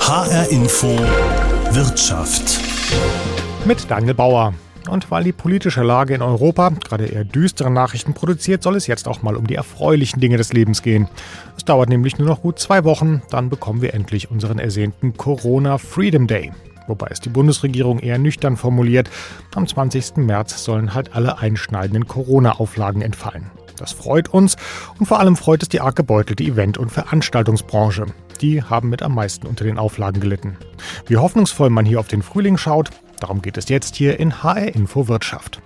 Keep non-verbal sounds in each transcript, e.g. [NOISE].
HR Info Wirtschaft. Mit Daniel Bauer. Und weil die politische Lage in Europa gerade eher düstere Nachrichten produziert, soll es jetzt auch mal um die erfreulichen Dinge des Lebens gehen. Es dauert nämlich nur noch gut zwei Wochen, dann bekommen wir endlich unseren ersehnten Corona Freedom Day. Wobei es die Bundesregierung eher nüchtern formuliert, am 20. März sollen halt alle einschneidenden Corona-Auflagen entfallen. Das freut uns und vor allem freut es die arg gebeutelte Event- und Veranstaltungsbranche. Die haben mit am meisten unter den Auflagen gelitten. Wie hoffnungsvoll man hier auf den Frühling schaut, darum geht es jetzt hier in HR Info Wirtschaft.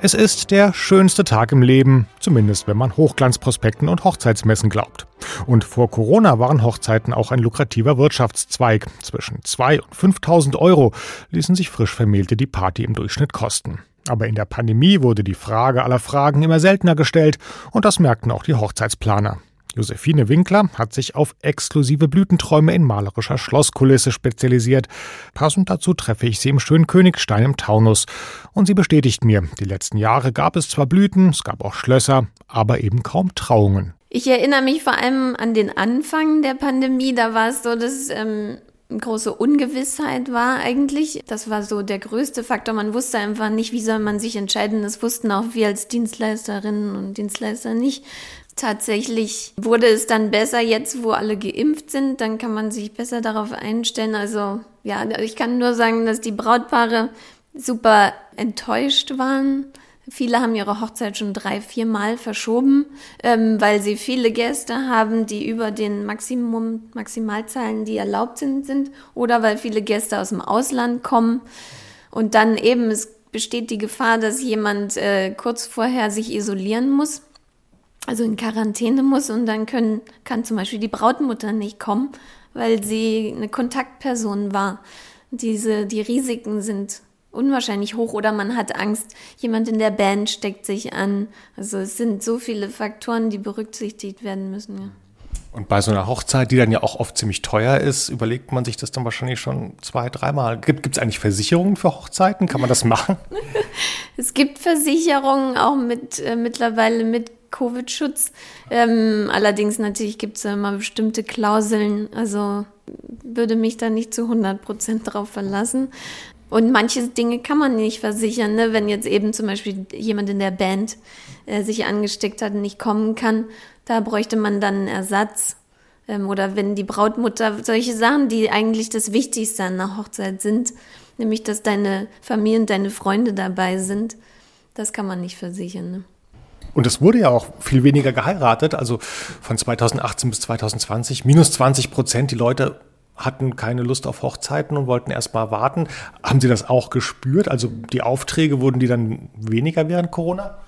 Es ist der schönste Tag im Leben, zumindest wenn man Hochglanzprospekten und Hochzeitsmessen glaubt. Und vor Corona waren Hochzeiten auch ein lukrativer Wirtschaftszweig. Zwischen 2 und 5000 Euro ließen sich frisch Vermählte die Party im Durchschnitt kosten. Aber in der Pandemie wurde die Frage aller Fragen immer seltener gestellt und das merkten auch die Hochzeitsplaner. Josephine Winkler hat sich auf exklusive Blütenträume in malerischer Schlosskulisse spezialisiert. Passend dazu treffe ich sie im schönen Königstein im Taunus. Und sie bestätigt mir, die letzten Jahre gab es zwar Blüten, es gab auch Schlösser, aber eben kaum Trauungen. Ich erinnere mich vor allem an den Anfang der Pandemie. Da war es so, dass ähm, große Ungewissheit war eigentlich. Das war so der größte Faktor. Man wusste einfach nicht, wie soll man sich entscheiden. Das wussten auch wir als Dienstleisterinnen und Dienstleister nicht. Tatsächlich wurde es dann besser jetzt, wo alle geimpft sind. Dann kann man sich besser darauf einstellen. Also ja, ich kann nur sagen, dass die Brautpaare super enttäuscht waren. Viele haben ihre Hochzeit schon drei, vier Mal verschoben, ähm, weil sie viele Gäste haben, die über den Maximum, Maximalzahlen, die erlaubt sind, sind, oder weil viele Gäste aus dem Ausland kommen. Und dann eben, es besteht die Gefahr, dass jemand äh, kurz vorher sich isolieren muss also in Quarantäne muss und dann können, kann zum Beispiel die Brautmutter nicht kommen, weil sie eine Kontaktperson war. Diese, die Risiken sind unwahrscheinlich hoch oder man hat Angst, jemand in der Band steckt sich an. Also es sind so viele Faktoren, die berücksichtigt werden müssen. Ja. Und bei so einer Hochzeit, die dann ja auch oft ziemlich teuer ist, überlegt man sich das dann wahrscheinlich schon zwei, dreimal. Gibt es eigentlich Versicherungen für Hochzeiten? Kann man das machen? [LAUGHS] es gibt Versicherungen auch mit äh, mittlerweile mit Covid-Schutz. Ähm, allerdings natürlich gibt es ja immer bestimmte Klauseln. Also würde mich da nicht zu 100 Prozent drauf verlassen. Und manche Dinge kann man nicht versichern. Ne? Wenn jetzt eben zum Beispiel jemand in der Band äh, sich angesteckt hat und nicht kommen kann, da bräuchte man dann einen Ersatz. Ähm, oder wenn die Brautmutter, solche Sachen, die eigentlich das Wichtigste an einer Hochzeit sind, nämlich dass deine Familie und deine Freunde dabei sind, das kann man nicht versichern. Ne? Und es wurde ja auch viel weniger geheiratet, also von 2018 bis 2020 minus 20 Prozent. Die Leute hatten keine Lust auf Hochzeiten und wollten erst mal warten. Haben Sie das auch gespürt? Also die Aufträge wurden die dann weniger während Corona?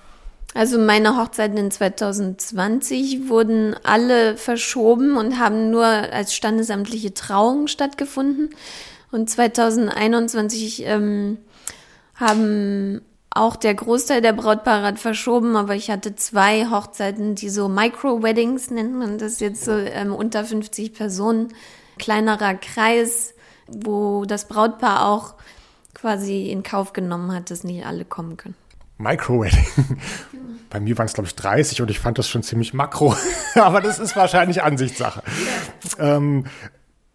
Also meine Hochzeiten in 2020 wurden alle verschoben und haben nur als standesamtliche Trauungen stattgefunden. Und 2021 ähm, haben auch der Großteil der Brautpaare verschoben, aber ich hatte zwei Hochzeiten, die so Micro-Weddings nennt man das jetzt so ähm, unter 50 Personen, kleinerer Kreis, wo das Brautpaar auch quasi in Kauf genommen hat, dass nicht alle kommen können. Micro-Wedding. [LAUGHS] Bei mir waren es, glaube ich, 30 und ich fand das schon ziemlich makro. [LAUGHS] aber das ist wahrscheinlich Ansichtssache. Ja. Ähm,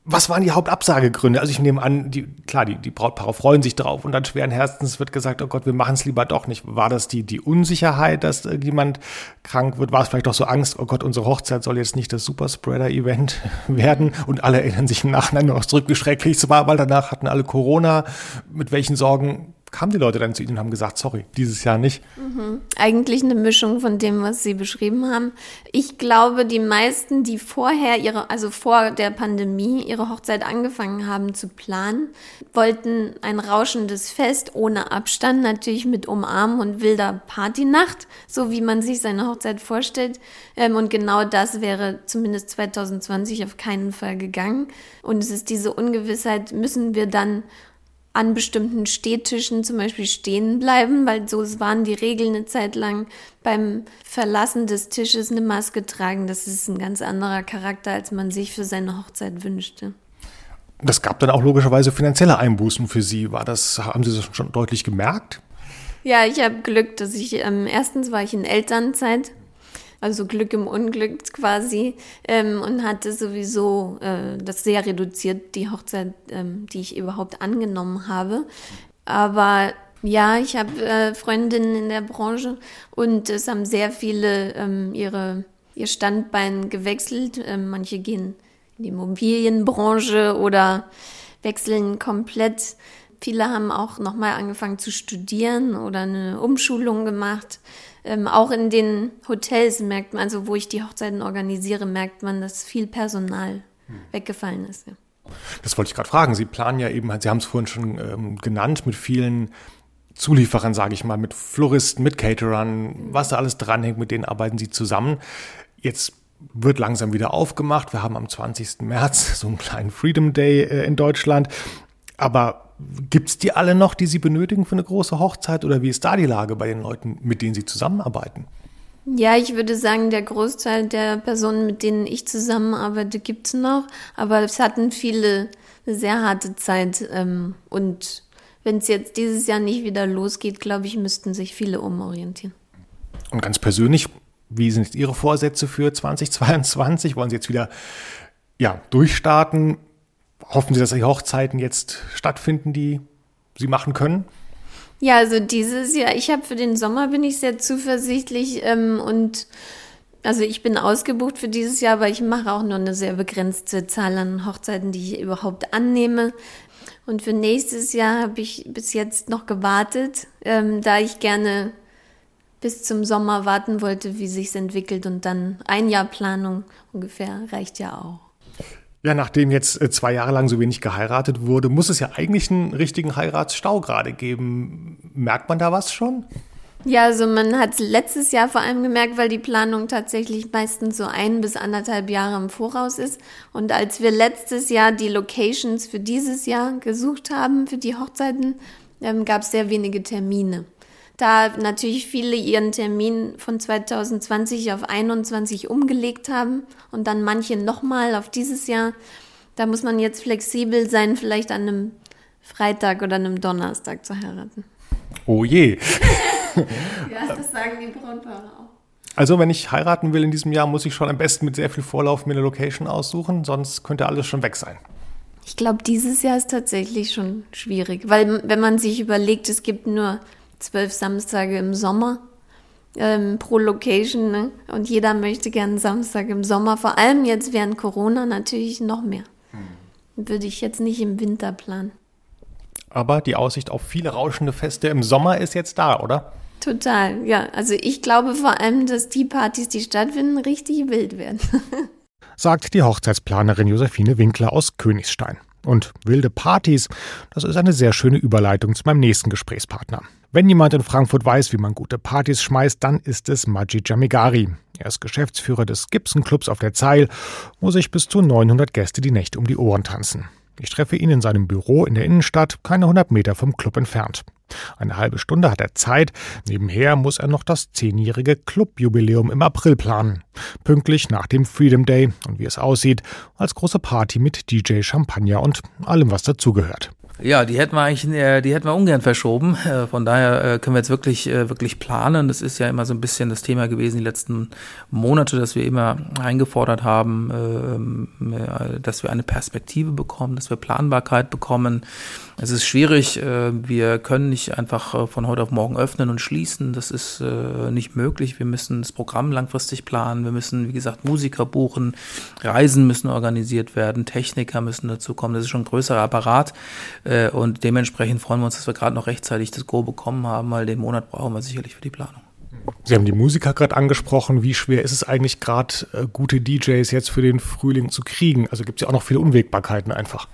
was waren die Hauptabsagegründe? Also ich nehme an, die, klar, die, die Brautpaare freuen sich drauf und dann schweren Herzens wird gesagt, oh Gott, wir machen es lieber doch nicht. War das die, die Unsicherheit, dass jemand krank wird? War es vielleicht doch so Angst, oh Gott, unsere Hochzeit soll jetzt nicht das Superspreader-Event [LAUGHS] werden und alle erinnern sich im Nachhinein noch zurück, wie schrecklich es war, weil danach hatten alle Corona. Mit welchen Sorgen kamen die Leute dann zu Ihnen und haben gesagt, sorry, dieses Jahr nicht? Mhm. Eigentlich eine Mischung von dem, was Sie beschrieben haben. Ich glaube, die meisten, die vorher ihre, also vor der Pandemie ihre Hochzeit angefangen haben zu planen, wollten ein rauschendes Fest ohne Abstand, natürlich mit Umarmen und wilder Partynacht, so wie man sich seine Hochzeit vorstellt. Ähm, und genau das wäre zumindest 2020 auf keinen Fall gegangen. Und es ist diese Ungewissheit, müssen wir dann an bestimmten Stehtischen zum Beispiel stehen bleiben, weil so waren die Regeln eine Zeit lang beim Verlassen des Tisches eine Maske tragen. Das ist ein ganz anderer Charakter, als man sich für seine Hochzeit wünschte. Das gab dann auch logischerweise finanzielle Einbußen für Sie. War das, haben Sie das schon deutlich gemerkt? Ja, ich habe Glück, dass ich, ähm, erstens war ich in Elternzeit, also Glück im Unglück quasi, ähm, und hatte sowieso äh, das sehr reduziert, die Hochzeit, ähm, die ich überhaupt angenommen habe. Aber ja, ich habe äh, Freundinnen in der Branche und es haben sehr viele ähm, ihre, ihr Standbein gewechselt. Ähm, manche gehen in die Immobilienbranche oder wechseln komplett Viele haben auch nochmal angefangen zu studieren oder eine Umschulung gemacht. Ähm, auch in den Hotels merkt man, also wo ich die Hochzeiten organisiere, merkt man, dass viel Personal hm. weggefallen ist. Ja. Das wollte ich gerade fragen. Sie planen ja eben, Sie haben es vorhin schon ähm, genannt, mit vielen Zulieferern, sage ich mal, mit Floristen, mit Caterern, was da alles dranhängt, mit denen arbeiten Sie zusammen. Jetzt wird langsam wieder aufgemacht. Wir haben am 20. März [LAUGHS] so einen kleinen Freedom Day äh, in Deutschland. Aber Gibt es die alle noch, die Sie benötigen für eine große Hochzeit oder wie ist da die Lage bei den Leuten, mit denen Sie zusammenarbeiten? Ja, ich würde sagen, der Großteil der Personen, mit denen ich zusammenarbeite, gibt es noch. Aber es hatten viele eine sehr harte Zeit. Ähm, und wenn es jetzt dieses Jahr nicht wieder losgeht, glaube ich, müssten sich viele umorientieren. Und ganz persönlich, wie sind Ihre Vorsätze für 2022? Wollen Sie jetzt wieder ja, durchstarten? Hoffen Sie, dass die Hochzeiten jetzt stattfinden, die Sie machen können? Ja, also dieses Jahr, ich habe für den Sommer bin ich sehr zuversichtlich ähm, und also ich bin ausgebucht für dieses Jahr, aber ich mache auch nur eine sehr begrenzte Zahl an Hochzeiten, die ich überhaupt annehme. Und für nächstes Jahr habe ich bis jetzt noch gewartet, ähm, da ich gerne bis zum Sommer warten wollte, wie sich's entwickelt und dann ein Jahr Planung ungefähr reicht ja auch. Ja, nachdem jetzt äh, zwei Jahre lang so wenig geheiratet wurde, muss es ja eigentlich einen richtigen Heiratsstau gerade geben. Merkt man da was schon? Ja, also man hat es letztes Jahr vor allem gemerkt, weil die Planung tatsächlich meistens so ein bis anderthalb Jahre im Voraus ist. Und als wir letztes Jahr die Locations für dieses Jahr gesucht haben, für die Hochzeiten, ähm, gab es sehr wenige Termine da natürlich viele ihren Termin von 2020 auf 21 umgelegt haben und dann manche nochmal auf dieses Jahr. Da muss man jetzt flexibel sein, vielleicht an einem Freitag oder einem Donnerstag zu heiraten. Oh je. [LAUGHS] ja, das sagen die Brautpaare auch. Also, wenn ich heiraten will in diesem Jahr, muss ich schon am besten mit sehr viel Vorlauf mir eine Location aussuchen, sonst könnte alles schon weg sein. Ich glaube, dieses Jahr ist tatsächlich schon schwierig, weil wenn man sich überlegt, es gibt nur zwölf Samstage im Sommer ähm, pro Location. Ne? Und jeder möchte gerne Samstag im Sommer, vor allem jetzt während Corona natürlich noch mehr. Hm. Würde ich jetzt nicht im Winter planen. Aber die Aussicht auf viele rauschende Feste im Sommer ist jetzt da, oder? Total, ja. Also ich glaube vor allem, dass die Partys, die stattfinden, richtig wild werden. [LAUGHS] Sagt die Hochzeitsplanerin Josephine Winkler aus Königstein. Und wilde Partys, das ist eine sehr schöne Überleitung zu meinem nächsten Gesprächspartner. Wenn jemand in Frankfurt weiß, wie man gute Partys schmeißt, dann ist es Majid Jamigari. Er ist Geschäftsführer des Gibson Clubs auf der Zeil, wo sich bis zu 900 Gäste die Nächte um die Ohren tanzen. Ich treffe ihn in seinem Büro in der Innenstadt, keine 100 Meter vom Club entfernt. Eine halbe Stunde hat er Zeit. Nebenher muss er noch das zehnjährige Clubjubiläum im April planen. Pünktlich nach dem Freedom Day und wie es aussieht, als große Party mit DJ Champagner und allem, was dazugehört. Ja, die hätten wir eigentlich, äh, die hätten wir ungern verschoben. Äh, von daher äh, können wir jetzt wirklich, wirklich planen. Das ist ja immer so ein bisschen das Thema gewesen die letzten Monate, dass wir immer eingefordert haben, ähm, dass wir eine Perspektive bekommen, dass wir Planbarkeit bekommen. Es ist schwierig. Wir können nicht einfach von heute auf morgen öffnen und schließen. Das ist nicht möglich. Wir müssen das Programm langfristig planen. Wir müssen, wie gesagt, Musiker buchen. Reisen müssen organisiert werden. Techniker müssen dazu kommen. Das ist schon ein größerer Apparat. Äh, und dementsprechend freuen wir uns, dass wir gerade noch rechtzeitig das Go bekommen haben, weil den Monat brauchen wir sicherlich für die Planung. Sie haben die Musiker gerade angesprochen. Wie schwer ist es eigentlich gerade, äh, gute DJs jetzt für den Frühling zu kriegen? Also gibt es ja auch noch viele Unwägbarkeiten einfach.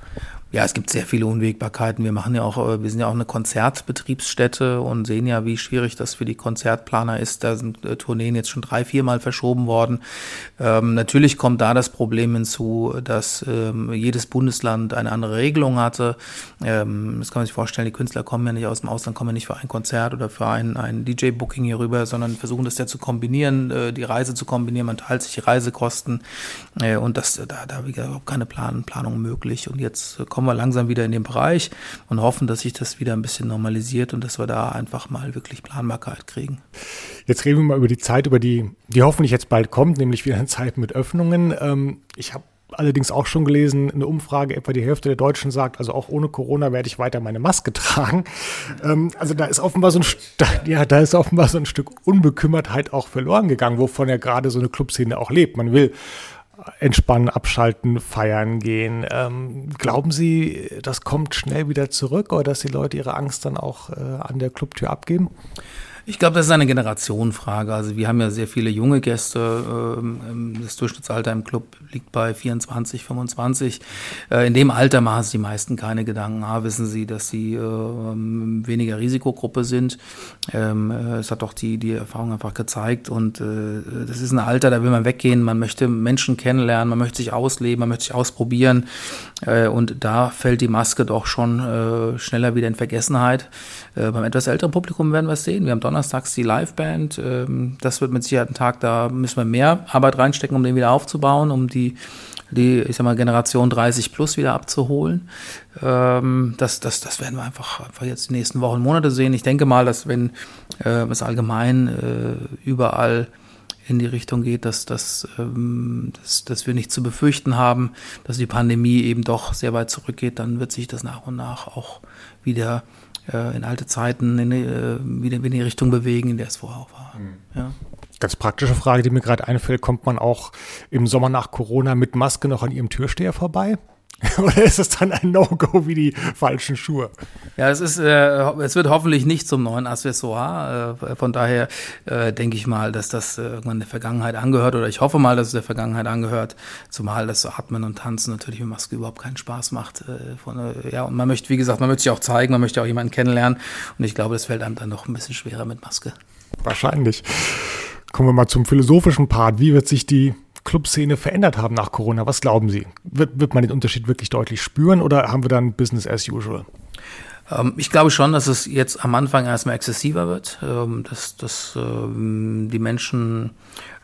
Ja, es gibt sehr viele Unwägbarkeiten. Wir machen ja auch, äh, wir sind ja auch eine Konzertbetriebsstätte und sehen ja, wie schwierig das für die Konzertplaner ist. Da sind äh, Tourneen jetzt schon drei, viermal verschoben worden. Ähm, natürlich kommt da das Problem hinzu, dass ähm, jedes Bundesland eine andere Regelung hatte. Ähm, das kann man sich vorstellen, die Künstler kommen ja nicht aus dem Ausland, kommen ja nicht für ein Konzert oder für ein, ein DJ-Booking hier rüber, sondern versuchen das ja zu kombinieren, äh, die Reise zu kombinieren. Man teilt sich die Reisekosten äh, und das, da, da wie gesagt, keine Plan, Planung möglich. Und jetzt kommt kommen wir langsam wieder in den Bereich und hoffen, dass sich das wieder ein bisschen normalisiert und dass wir da einfach mal wirklich Planbarkeit kriegen. Jetzt reden wir mal über die Zeit, über die, die hoffentlich jetzt bald kommt, nämlich wieder eine Zeit mit Öffnungen. Ähm, ich habe allerdings auch schon gelesen, eine Umfrage, etwa die Hälfte der Deutschen sagt, also auch ohne Corona werde ich weiter meine Maske [LAUGHS] tragen. Ähm, also da ist offenbar so ein, [LAUGHS] ja, da ist offenbar so ein Stück Unbekümmertheit auch verloren gegangen, wovon ja gerade so eine Clubszene auch lebt. Man will entspannen, abschalten, feiern gehen. Ähm, glauben Sie, das kommt schnell wieder zurück oder dass die Leute ihre Angst dann auch äh, an der Clubtür abgeben? Ich glaube, das ist eine Generationenfrage. Also wir haben ja sehr viele junge Gäste. Ähm, das Durchschnittsalter im Club liegt bei 24, 25. Äh, in dem Alter machen sich die meisten keine Gedanken. A, wissen sie, dass sie ähm, weniger Risikogruppe sind. Ähm, äh, es hat doch die, die Erfahrung einfach gezeigt. Und äh, das ist ein Alter, da will man weggehen. Man möchte Menschen kennenlernen, man möchte sich ausleben, man möchte sich ausprobieren. Und da fällt die Maske doch schon schneller wieder in Vergessenheit. Beim etwas älteren Publikum werden wir es sehen. Wir haben donnerstags die Liveband. Ähm, das wird mit Sicherheit ein Tag, da müssen wir mehr Arbeit reinstecken, um den wieder aufzubauen, um die, die ich sag mal, Generation 30 plus wieder abzuholen. Ähm, das, das, das werden wir einfach, einfach jetzt die nächsten Wochen, Monate sehen. Ich denke mal, dass wenn äh, es allgemein äh, überall in die Richtung geht, dass, dass, ähm, dass, dass wir nicht zu befürchten haben, dass die Pandemie eben doch sehr weit zurückgeht, dann wird sich das nach und nach auch wieder äh, in alte Zeiten in, äh, wieder in die Richtung bewegen, in der es vorher auch war. Mhm. Ja. Ganz praktische Frage, die mir gerade einfällt, kommt man auch im Sommer nach Corona mit Maske noch an Ihrem Türsteher vorbei? [LAUGHS] Oder ist es dann ein No-Go wie die falschen Schuhe? Ja, es ist, äh, es wird hoffentlich nicht zum neuen Accessoire. Äh, von daher äh, denke ich mal, dass das äh, irgendwann der Vergangenheit angehört oder ich hoffe mal, dass es der Vergangenheit angehört. Zumal das Atmen und Tanzen natürlich mit Maske überhaupt keinen Spaß macht. Äh, von, äh, ja, und man möchte, wie gesagt, man möchte sich auch zeigen, man möchte auch jemanden kennenlernen. Und ich glaube, das fällt einem dann noch ein bisschen schwerer mit Maske. Wahrscheinlich. Kommen wir mal zum philosophischen Part. Wie wird sich die Clubszene verändert haben nach Corona? Was glauben Sie? Wird, wird man den Unterschied wirklich deutlich spüren oder haben wir dann Business as usual? Ähm, ich glaube schon, dass es jetzt am Anfang erstmal exzessiver wird, ähm, dass, dass ähm, die Menschen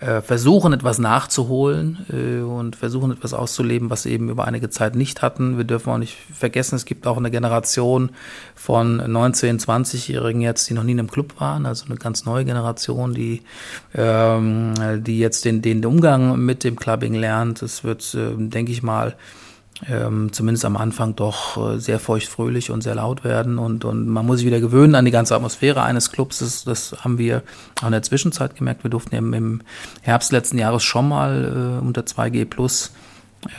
äh, versuchen, etwas nachzuholen äh, und versuchen, etwas auszuleben, was sie eben über einige Zeit nicht hatten. Wir dürfen auch nicht vergessen, es gibt auch eine Generation von 19-, 20-Jährigen jetzt, die noch nie in einem Club waren, also eine ganz neue Generation, die, die jetzt den, den Umgang mit dem Clubbing lernt. Es wird, denke ich mal, ähm, zumindest am Anfang doch äh, sehr feuchtfröhlich und sehr laut werden und, und man muss sich wieder gewöhnen an die ganze Atmosphäre eines Clubs. Das, das haben wir auch in der Zwischenzeit gemerkt. Wir durften eben im Herbst letzten Jahres schon mal äh, unter 2G Plus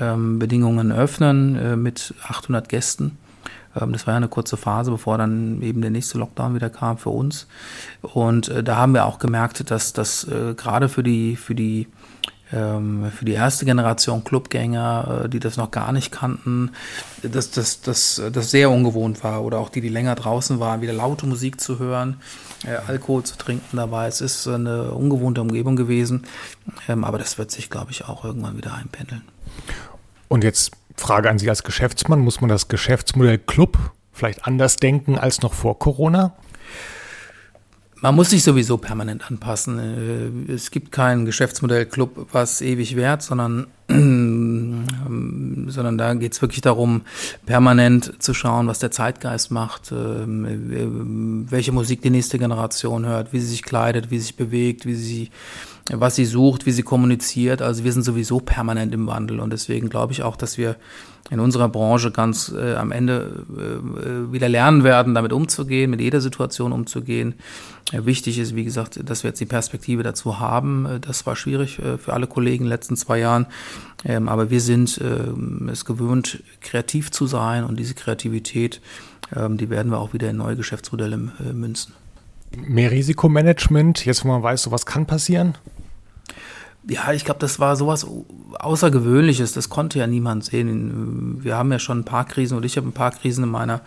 ähm, Bedingungen öffnen äh, mit 800 Gästen. Ähm, das war ja eine kurze Phase, bevor dann eben der nächste Lockdown wieder kam für uns. Und äh, da haben wir auch gemerkt, dass das äh, gerade für die, für die für die erste Generation Clubgänger, äh, die das noch gar nicht kannten, dass das, das, das sehr ungewohnt war. Oder auch die, die länger draußen waren, wieder laute Musik zu hören, äh, Alkohol zu trinken dabei. Es ist eine ungewohnte Umgebung gewesen. Ähm, aber das wird sich, glaube ich, auch irgendwann wieder einpendeln. Und jetzt Frage an Sie als Geschäftsmann, muss man das Geschäftsmodell Club vielleicht anders denken als noch vor Corona? Man muss sich sowieso permanent anpassen. Äh, es gibt kein Geschäftsmodell-Club, was ewig währt, sondern, sondern da geht es wirklich darum, permanent zu schauen, was der Zeitgeist macht, ähm, welche Musik die nächste Generation hört, wie sie sich kleidet, wie sie sich bewegt, wie sie was sie sucht, wie sie kommuniziert. Also wir sind sowieso permanent im Wandel und deswegen glaube ich auch, dass wir in unserer Branche ganz äh, am Ende äh, wieder lernen werden, damit umzugehen, mit jeder Situation umzugehen. Äh, wichtig ist, wie gesagt, dass wir jetzt die Perspektive dazu haben. Äh, das war schwierig äh, für alle Kollegen in den letzten zwei Jahren, ähm, aber wir sind ähm, es gewöhnt, kreativ zu sein und diese Kreativität, ähm, die werden wir auch wieder in neue Geschäftsmodelle äh, münzen. Mehr Risikomanagement, jetzt wo man weiß, sowas kann passieren? Ja, ich glaube, das war sowas Außergewöhnliches. Das konnte ja niemand sehen. Wir haben ja schon ein paar Krisen und ich habe ein paar Krisen in meiner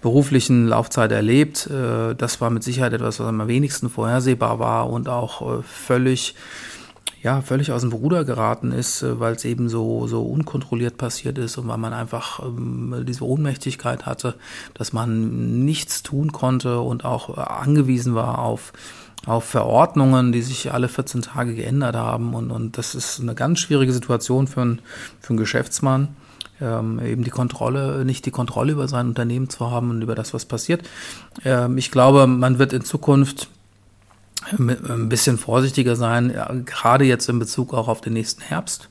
beruflichen Laufzeit erlebt. Äh, das war mit Sicherheit etwas, was am wenigsten vorhersehbar war und auch äh, völlig, ja, völlig aus dem Ruder geraten ist, äh, weil es eben so, so unkontrolliert passiert ist und weil man einfach ähm, diese Ohnmächtigkeit hatte, dass man nichts tun konnte und auch angewiesen war auf auf Verordnungen, die sich alle 14 Tage geändert haben. Und, und das ist eine ganz schwierige Situation für einen, für einen Geschäftsmann. ähm, eben die Kontrolle, nicht die Kontrolle über sein Unternehmen zu haben und über das, was passiert. Ähm, ich glaube, man wird in Zukunft ein bisschen vorsichtiger sein, gerade jetzt in Bezug auch auf den nächsten Herbst.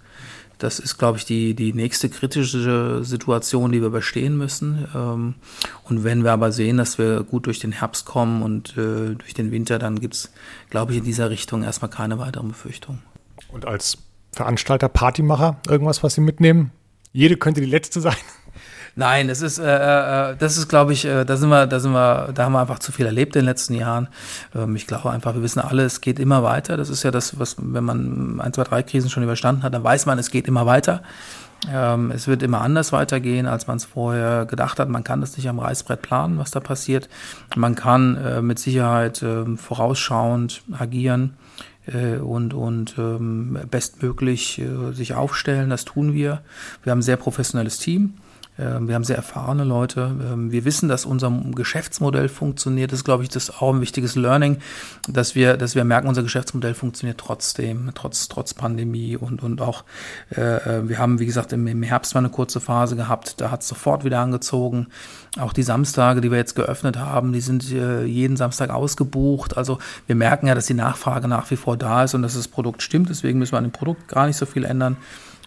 Das ist, glaube ich, die, die nächste kritische Situation, die wir überstehen müssen. Ähm, und wenn wir aber sehen, dass wir gut durch den Herbst kommen und äh, durch den Winter, dann gibt es, glaube ich, in dieser Richtung erstmal keine weiteren Befürchtungen. Und als Veranstalter, Partymacher, irgendwas, was Sie mitnehmen? Jede könnte die letzte sein. Nein, das ist, äh, äh, das ist, glaube ich, äh, da sind wir, da sind wir, da haben wir einfach zu viel erlebt in den letzten Jahren. Ähm, ich glaube einfach, wir wissen alle, es geht immer weiter. Das ist ja das, was, wenn man ein, zwei, drei Krisen schon überstanden hat, dann weiß man, es geht immer weiter. Ähm, es wird immer anders weitergehen, als man es vorher gedacht hat. Man kann das nicht am Reißbrett planen, was da passiert. Man kann äh, mit Sicherheit äh, vorausschauend agieren äh, und, und ähm, bestmöglich äh, sich aufstellen. Das tun wir. Wir haben ein sehr professionelles Team. Ähm, wir haben sehr erfahrene Leute. Ähm, wir wissen, dass unser Geschäftsmodell funktioniert. Das ist, glaube ich, das auch ein wichtiges Learning, dass wir, dass wir merken, unser Geschäftsmodell funktioniert trotzdem, trotz, trotz Pandemie und, und auch, äh, äh wir haben, wie gesagt, im, im Herbst mal eine kurze Phase gehabt. Da hat es sofort wieder angezogen. Auch die Samstage, die wir jetzt geöffnet haben, die sind äh, jeden Samstag ausgebucht. Also wir merken ja, dass die Nachfrage nach wie vor da ist und dass das Produkt stimmt. Deswegen müssen wir an dem Produkt gar nicht so viel ändern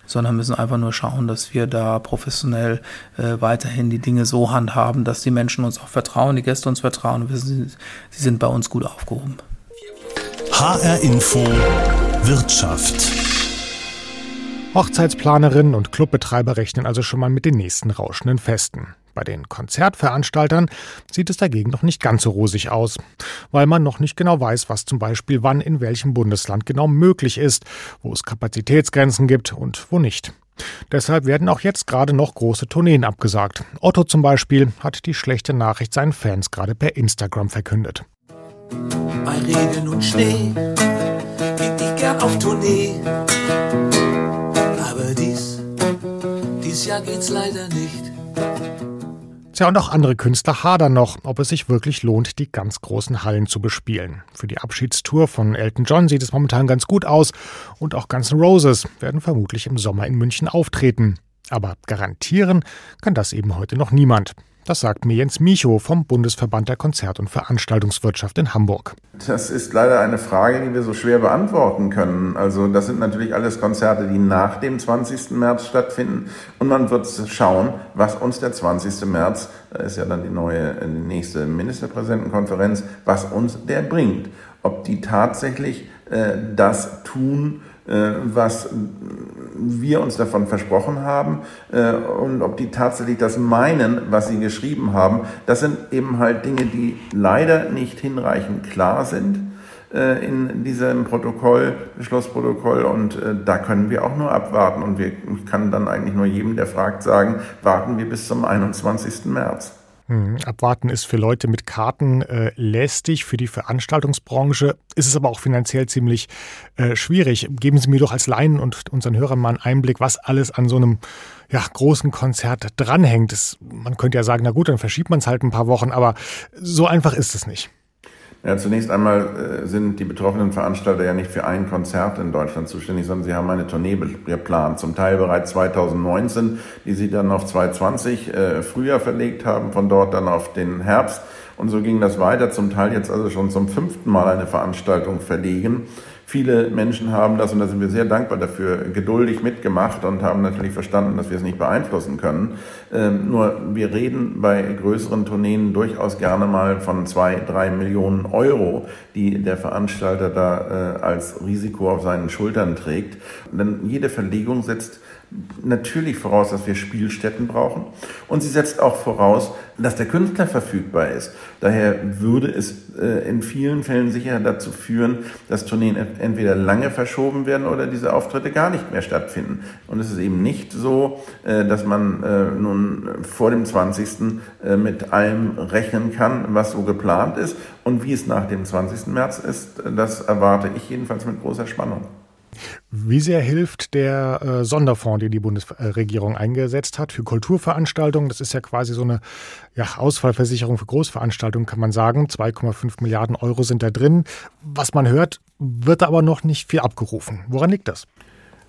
sondern müssen einfach nur schauen, dass wir da professionell äh, weiterhin die Dinge so handhaben, dass die Menschen uns auch vertrauen, die Gäste uns vertrauen und wissen, sie sind bei uns gut aufgehoben. HR Info Wirtschaft. Hochzeitsplanerinnen und Clubbetreiber rechnen also schon mal mit den nächsten rauschenden Festen. Bei den Konzertveranstaltern sieht es dagegen noch nicht ganz so rosig aus, weil man noch nicht genau weiß, was zum Beispiel wann in welchem Bundesland genau möglich ist, wo es Kapazitätsgrenzen gibt und wo nicht. Deshalb werden auch jetzt gerade noch große Tourneen abgesagt. Otto zum Beispiel hat die schlechte Nachricht seinen Fans gerade per Instagram verkündet. Bei Regen und Schnee geht ich gern auf Tournee. Aber dies, dies Jahr geht's leider nicht. Tja, und auch andere Künstler hadern noch, ob es sich wirklich lohnt, die ganz großen Hallen zu bespielen. Für die Abschiedstour von Elton John sieht es momentan ganz gut aus und auch Guns N' Roses werden vermutlich im Sommer in München auftreten. Aber garantieren kann das eben heute noch niemand. Das sagt mir Jens Micho vom Bundesverband der Konzert- und Veranstaltungswirtschaft in Hamburg. Das ist leider eine Frage, die wir so schwer beantworten können. Also das sind natürlich alles Konzerte, die nach dem 20. März stattfinden. Und man wird schauen, was uns der 20. März, da ist ja dann die neue, die nächste Ministerpräsidentenkonferenz, was uns der bringt. Ob die tatsächlich äh, das tun, äh, was wir uns davon versprochen haben äh, und ob die tatsächlich das meinen, was sie geschrieben haben. Das sind eben halt Dinge, die leider nicht hinreichend klar sind äh, in diesem Protokoll, Schlussprotokoll und da können wir auch nur abwarten und wir kann dann eigentlich nur jedem, der fragt, sagen, warten wir bis zum 21. März. Hm, abwarten ist für Leute mit Karten äh, lästig, für die Veranstaltungsbranche ist es aber auch finanziell ziemlich äh, schwierig. Geben Sie mir doch als Laien und unseren Hörern mal einen Einblick, was alles an so einem ja, großen Konzert dranhängt. Das, man könnte ja sagen, na gut, dann verschiebt man es halt ein paar Wochen, aber so einfach ist es nicht. Ja, zunächst einmal äh, sind die betroffenen Veranstalter ja nicht für ein Konzert in Deutschland zuständig, sondern sie haben eine Tournee geplant, zum Teil bereits 2019, die sie dann auf 2020 äh, früher verlegt haben, von dort dann auf den Herbst. Und so ging das weiter, zum Teil jetzt also schon zum fünften Mal eine Veranstaltung verlegen. Viele Menschen haben das, und da sind wir sehr dankbar dafür, geduldig mitgemacht und haben natürlich verstanden, dass wir es nicht beeinflussen können. Ähm, nur wir reden bei größeren Tourneen durchaus gerne mal von zwei, drei Millionen Euro, die der Veranstalter da äh, als Risiko auf seinen Schultern trägt. Denn jede Verlegung setzt natürlich voraus, dass wir Spielstätten brauchen. Und sie setzt auch voraus, dass der Künstler verfügbar ist. Daher würde es äh, in vielen Fällen sicher dazu führen, dass Tourneen entweder lange verschoben werden oder diese Auftritte gar nicht mehr stattfinden. Und es ist eben nicht so, äh, dass man äh, nun vor dem 20. mit allem rechnen kann, was so geplant ist. Und wie es nach dem 20. März ist, das erwarte ich jedenfalls mit großer Spannung. Wie sehr hilft der äh, Sonderfonds, den die Bundesregierung eingesetzt hat für Kulturveranstaltungen? Das ist ja quasi so eine ja, Ausfallversicherung für Großveranstaltungen, kann man sagen. 2,5 Milliarden Euro sind da drin. Was man hört, wird aber noch nicht viel abgerufen. Woran liegt das?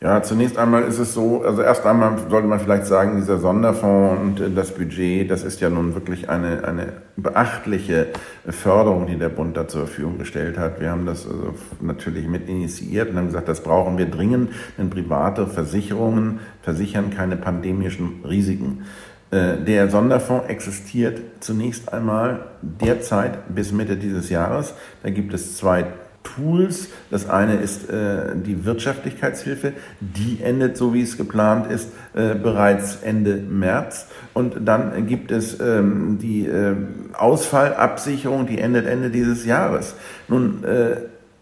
Ja, zunächst einmal ist es so, also erst einmal sollte man vielleicht sagen, dieser Sonderfonds und äh, das Budget, das ist ja nun wirklich eine, eine beachtliche Förderung, die der Bund da zur Verfügung gestellt hat. Wir haben das also natürlich mit initiiert und haben gesagt, das brauchen wir dringend, denn private Versicherungen versichern keine pandemischen Risiken. Äh, der Sonderfonds existiert zunächst einmal derzeit bis Mitte dieses Jahres. Da gibt es zwei Tools. Das eine ist äh, die Wirtschaftlichkeitshilfe, die endet, so wie es geplant ist, äh, bereits Ende März. Und dann gibt es ähm, die äh, Ausfallabsicherung, die endet Ende dieses Jahres. Nun, äh,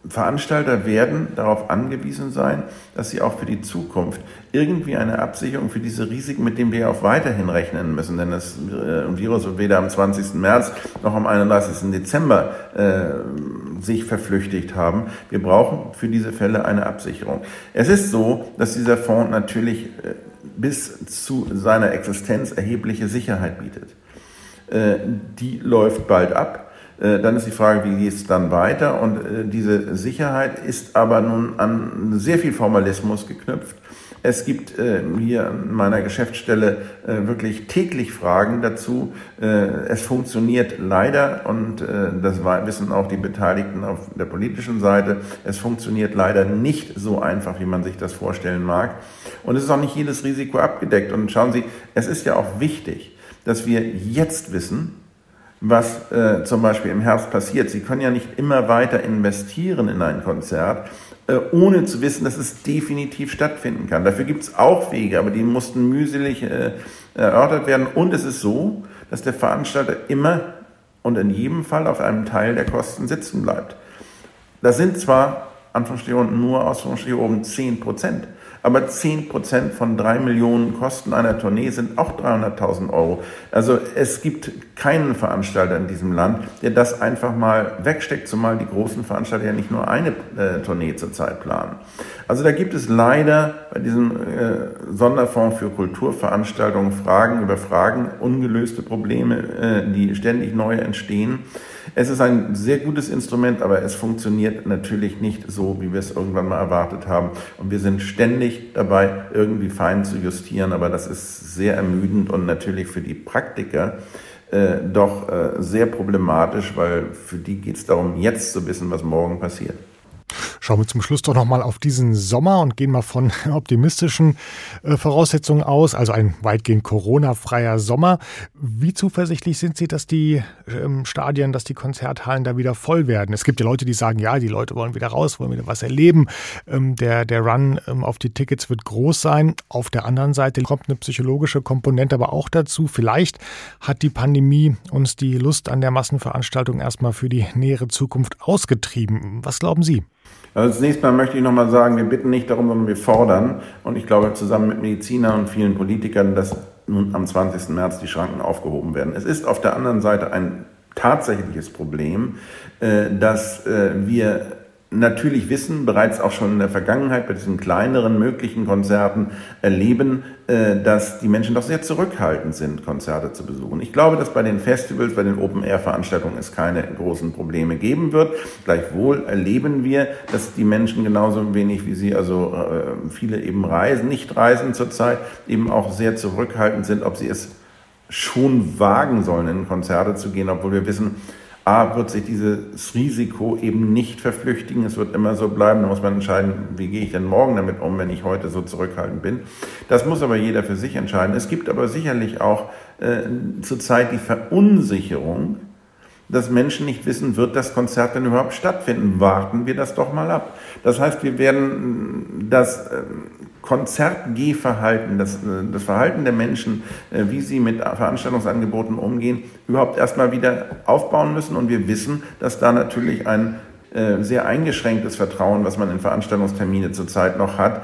Veranstalter werden darauf angewiesen sein, dass sie auch für die Zukunft irgendwie eine Absicherung für diese Risiken, mit denen wir auch weiterhin rechnen müssen, denn das äh, Virus wird weder am 20. März noch am 31. Dezember äh, sich verflüchtigt haben. Wir brauchen für diese Fälle eine Absicherung. Es ist so, dass dieser Fonds natürlich äh, bis zu seiner Existenz erhebliche Sicherheit bietet. Äh, die läuft bald ab. Äh, dann ist die Frage, wie geht es dann weiter? Und äh, diese Sicherheit ist aber nun an sehr viel Formalismus geknüpft. Es gibt äh, hier an meiner Geschäftsstelle wirklich täglich Fragen dazu. es funktioniert leider, und das wissen auch die Beteiligten auf der politischen Seite, es funktioniert leider nicht so einfach, wie man sich das vorstellen mag. Und es ist auch nicht jedes Risiko abgedeckt. Und schauen Sie, es ist ja auch wichtig, dass wir jetzt wissen, was äh, zum Beispiel im Herbst passiert. Sie können ja nicht immer weiter investieren in ein Konzert, äh, ohne zu wissen, dass es definitiv stattfinden kann. Dafür gibt es auch Wege, aber die mussten mühselig äh, erörtert werden. Und es ist so, dass der Veranstalter immer und in jedem Fall auf einem Teil der Kosten sitzen bleibt. Das sind zwar Anführungsstrichen nur Ausführungsstrichen oben 10 Prozent. Aber 10 Prozent von drei Millionen Kosten einer Tournee sind auch 300.000 Euro. Also es gibt keinen Veranstalter in diesem Land, der das einfach mal wegsteckt, zumal die großen Veranstalter ja nicht nur eine äh, Tournee zurzeit planen. Also da gibt es leider bei diesem äh, Sonderfonds für Kulturveranstaltungen Fragen über Fragen, ungelöste Probleme, äh, die ständig neue entstehen. Es ist ein sehr gutes Instrument, aber es funktioniert natürlich nicht so, wie wir es irgendwann mal erwartet haben. Und wir sind ständig dabei, irgendwie fein zu justieren, aber das ist sehr ermüdend und natürlich für die Praktiker äh, doch äh, sehr problematisch, weil für die geht es darum, jetzt zu wissen, was morgen passiert. Schauen wir zum Schluss doch nochmal auf diesen Sommer und gehen mal von [LAUGHS] optimistischen äh, Voraussetzungen aus, also ein weitgehend Corona-freier Sommer. Wie zuversichtlich sind Sie, dass die ähm, Stadien, dass die Konzerthallen da wieder voll werden? Es gibt ja Leute, die sagen, ja, die Leute wollen wieder raus, wollen wieder was erleben. Ähm, der, der Run ähm, auf die Tickets wird groß sein. Auf der anderen Seite kommt eine psychologische Komponente aber auch dazu. Vielleicht hat die Pandemie uns die Lust an der Massenveranstaltung erstmal für die nähere Zukunft ausgetrieben. Was glauben Sie? Also zunächst mal möchte ich nochmal sagen, wir bitten nicht darum, sondern wir fordern. Und ich glaube, zusammen mit Medizinern und vielen Politikern, dass nun am 20. März die Schranken aufgehoben werden. Es ist auf der anderen Seite ein tatsächliches Problem, äh, dass äh, wir natürlich wissen, bereits auch schon in der Vergangenheit bei diesen kleineren möglichen Konzerten erleben, äh, dass die Menschen doch sehr zurückhaltend sind, Konzerte zu besuchen. Ich glaube, dass bei den Festivals, bei den Open-Air-Veranstaltungen es keine großen Probleme geben wird. Gleichwohl erleben wir, dass die Menschen genauso wenig wie sie, also äh, viele eben reisen, nicht reisen zurzeit, eben auch sehr zurückhaltend sind, ob sie es schon wagen sollen, in Konzerte zu gehen, obwohl wir wissen, A, wird sich dieses Risiko eben nicht verflüchtigen. Es wird immer so bleiben. Da muss man entscheiden, wie gehe ich denn morgen damit um, wenn ich heute so zurückhaltend bin. Das muss aber jeder für sich entscheiden. Es gibt aber sicherlich auch äh, zurzeit die Verunsicherung, dass Menschen nicht wissen, wird das Konzert denn überhaupt stattfinden? Warten wir das doch mal ab. Das heißt, wir werden das ähm, Konzertgehverhalten, das, äh, das Verhalten der Menschen, äh, wie sie mit Veranstaltungsangeboten umgehen, überhaupt erstmal wieder aufbauen müssen. Und wir wissen, dass da natürlich ein äh, sehr eingeschränktes Vertrauen, was man in Veranstaltungstermine zurzeit noch hat,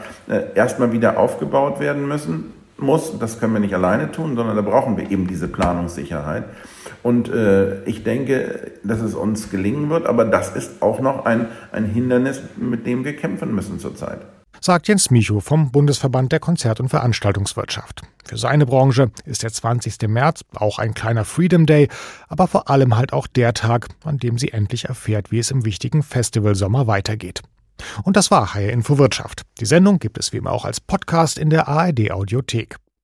erstmal wieder aufgebaut werden müssen muss. Das können wir nicht alleine tun, sondern da brauchen wir eben diese Planungssicherheit. Und äh, ich denke, dass es uns gelingen wird, aber das ist auch noch ein, ein Hindernis, mit dem wir kämpfen müssen zurzeit sagt Jens Micho vom Bundesverband der Konzert- und Veranstaltungswirtschaft. Für seine Branche ist der 20. März auch ein kleiner Freedom Day, aber vor allem halt auch der Tag, an dem sie endlich erfährt, wie es im wichtigen Festivalsommer weitergeht. Und das war HR Info Wirtschaft. Die Sendung gibt es wie immer auch als Podcast in der ARD Audiothek.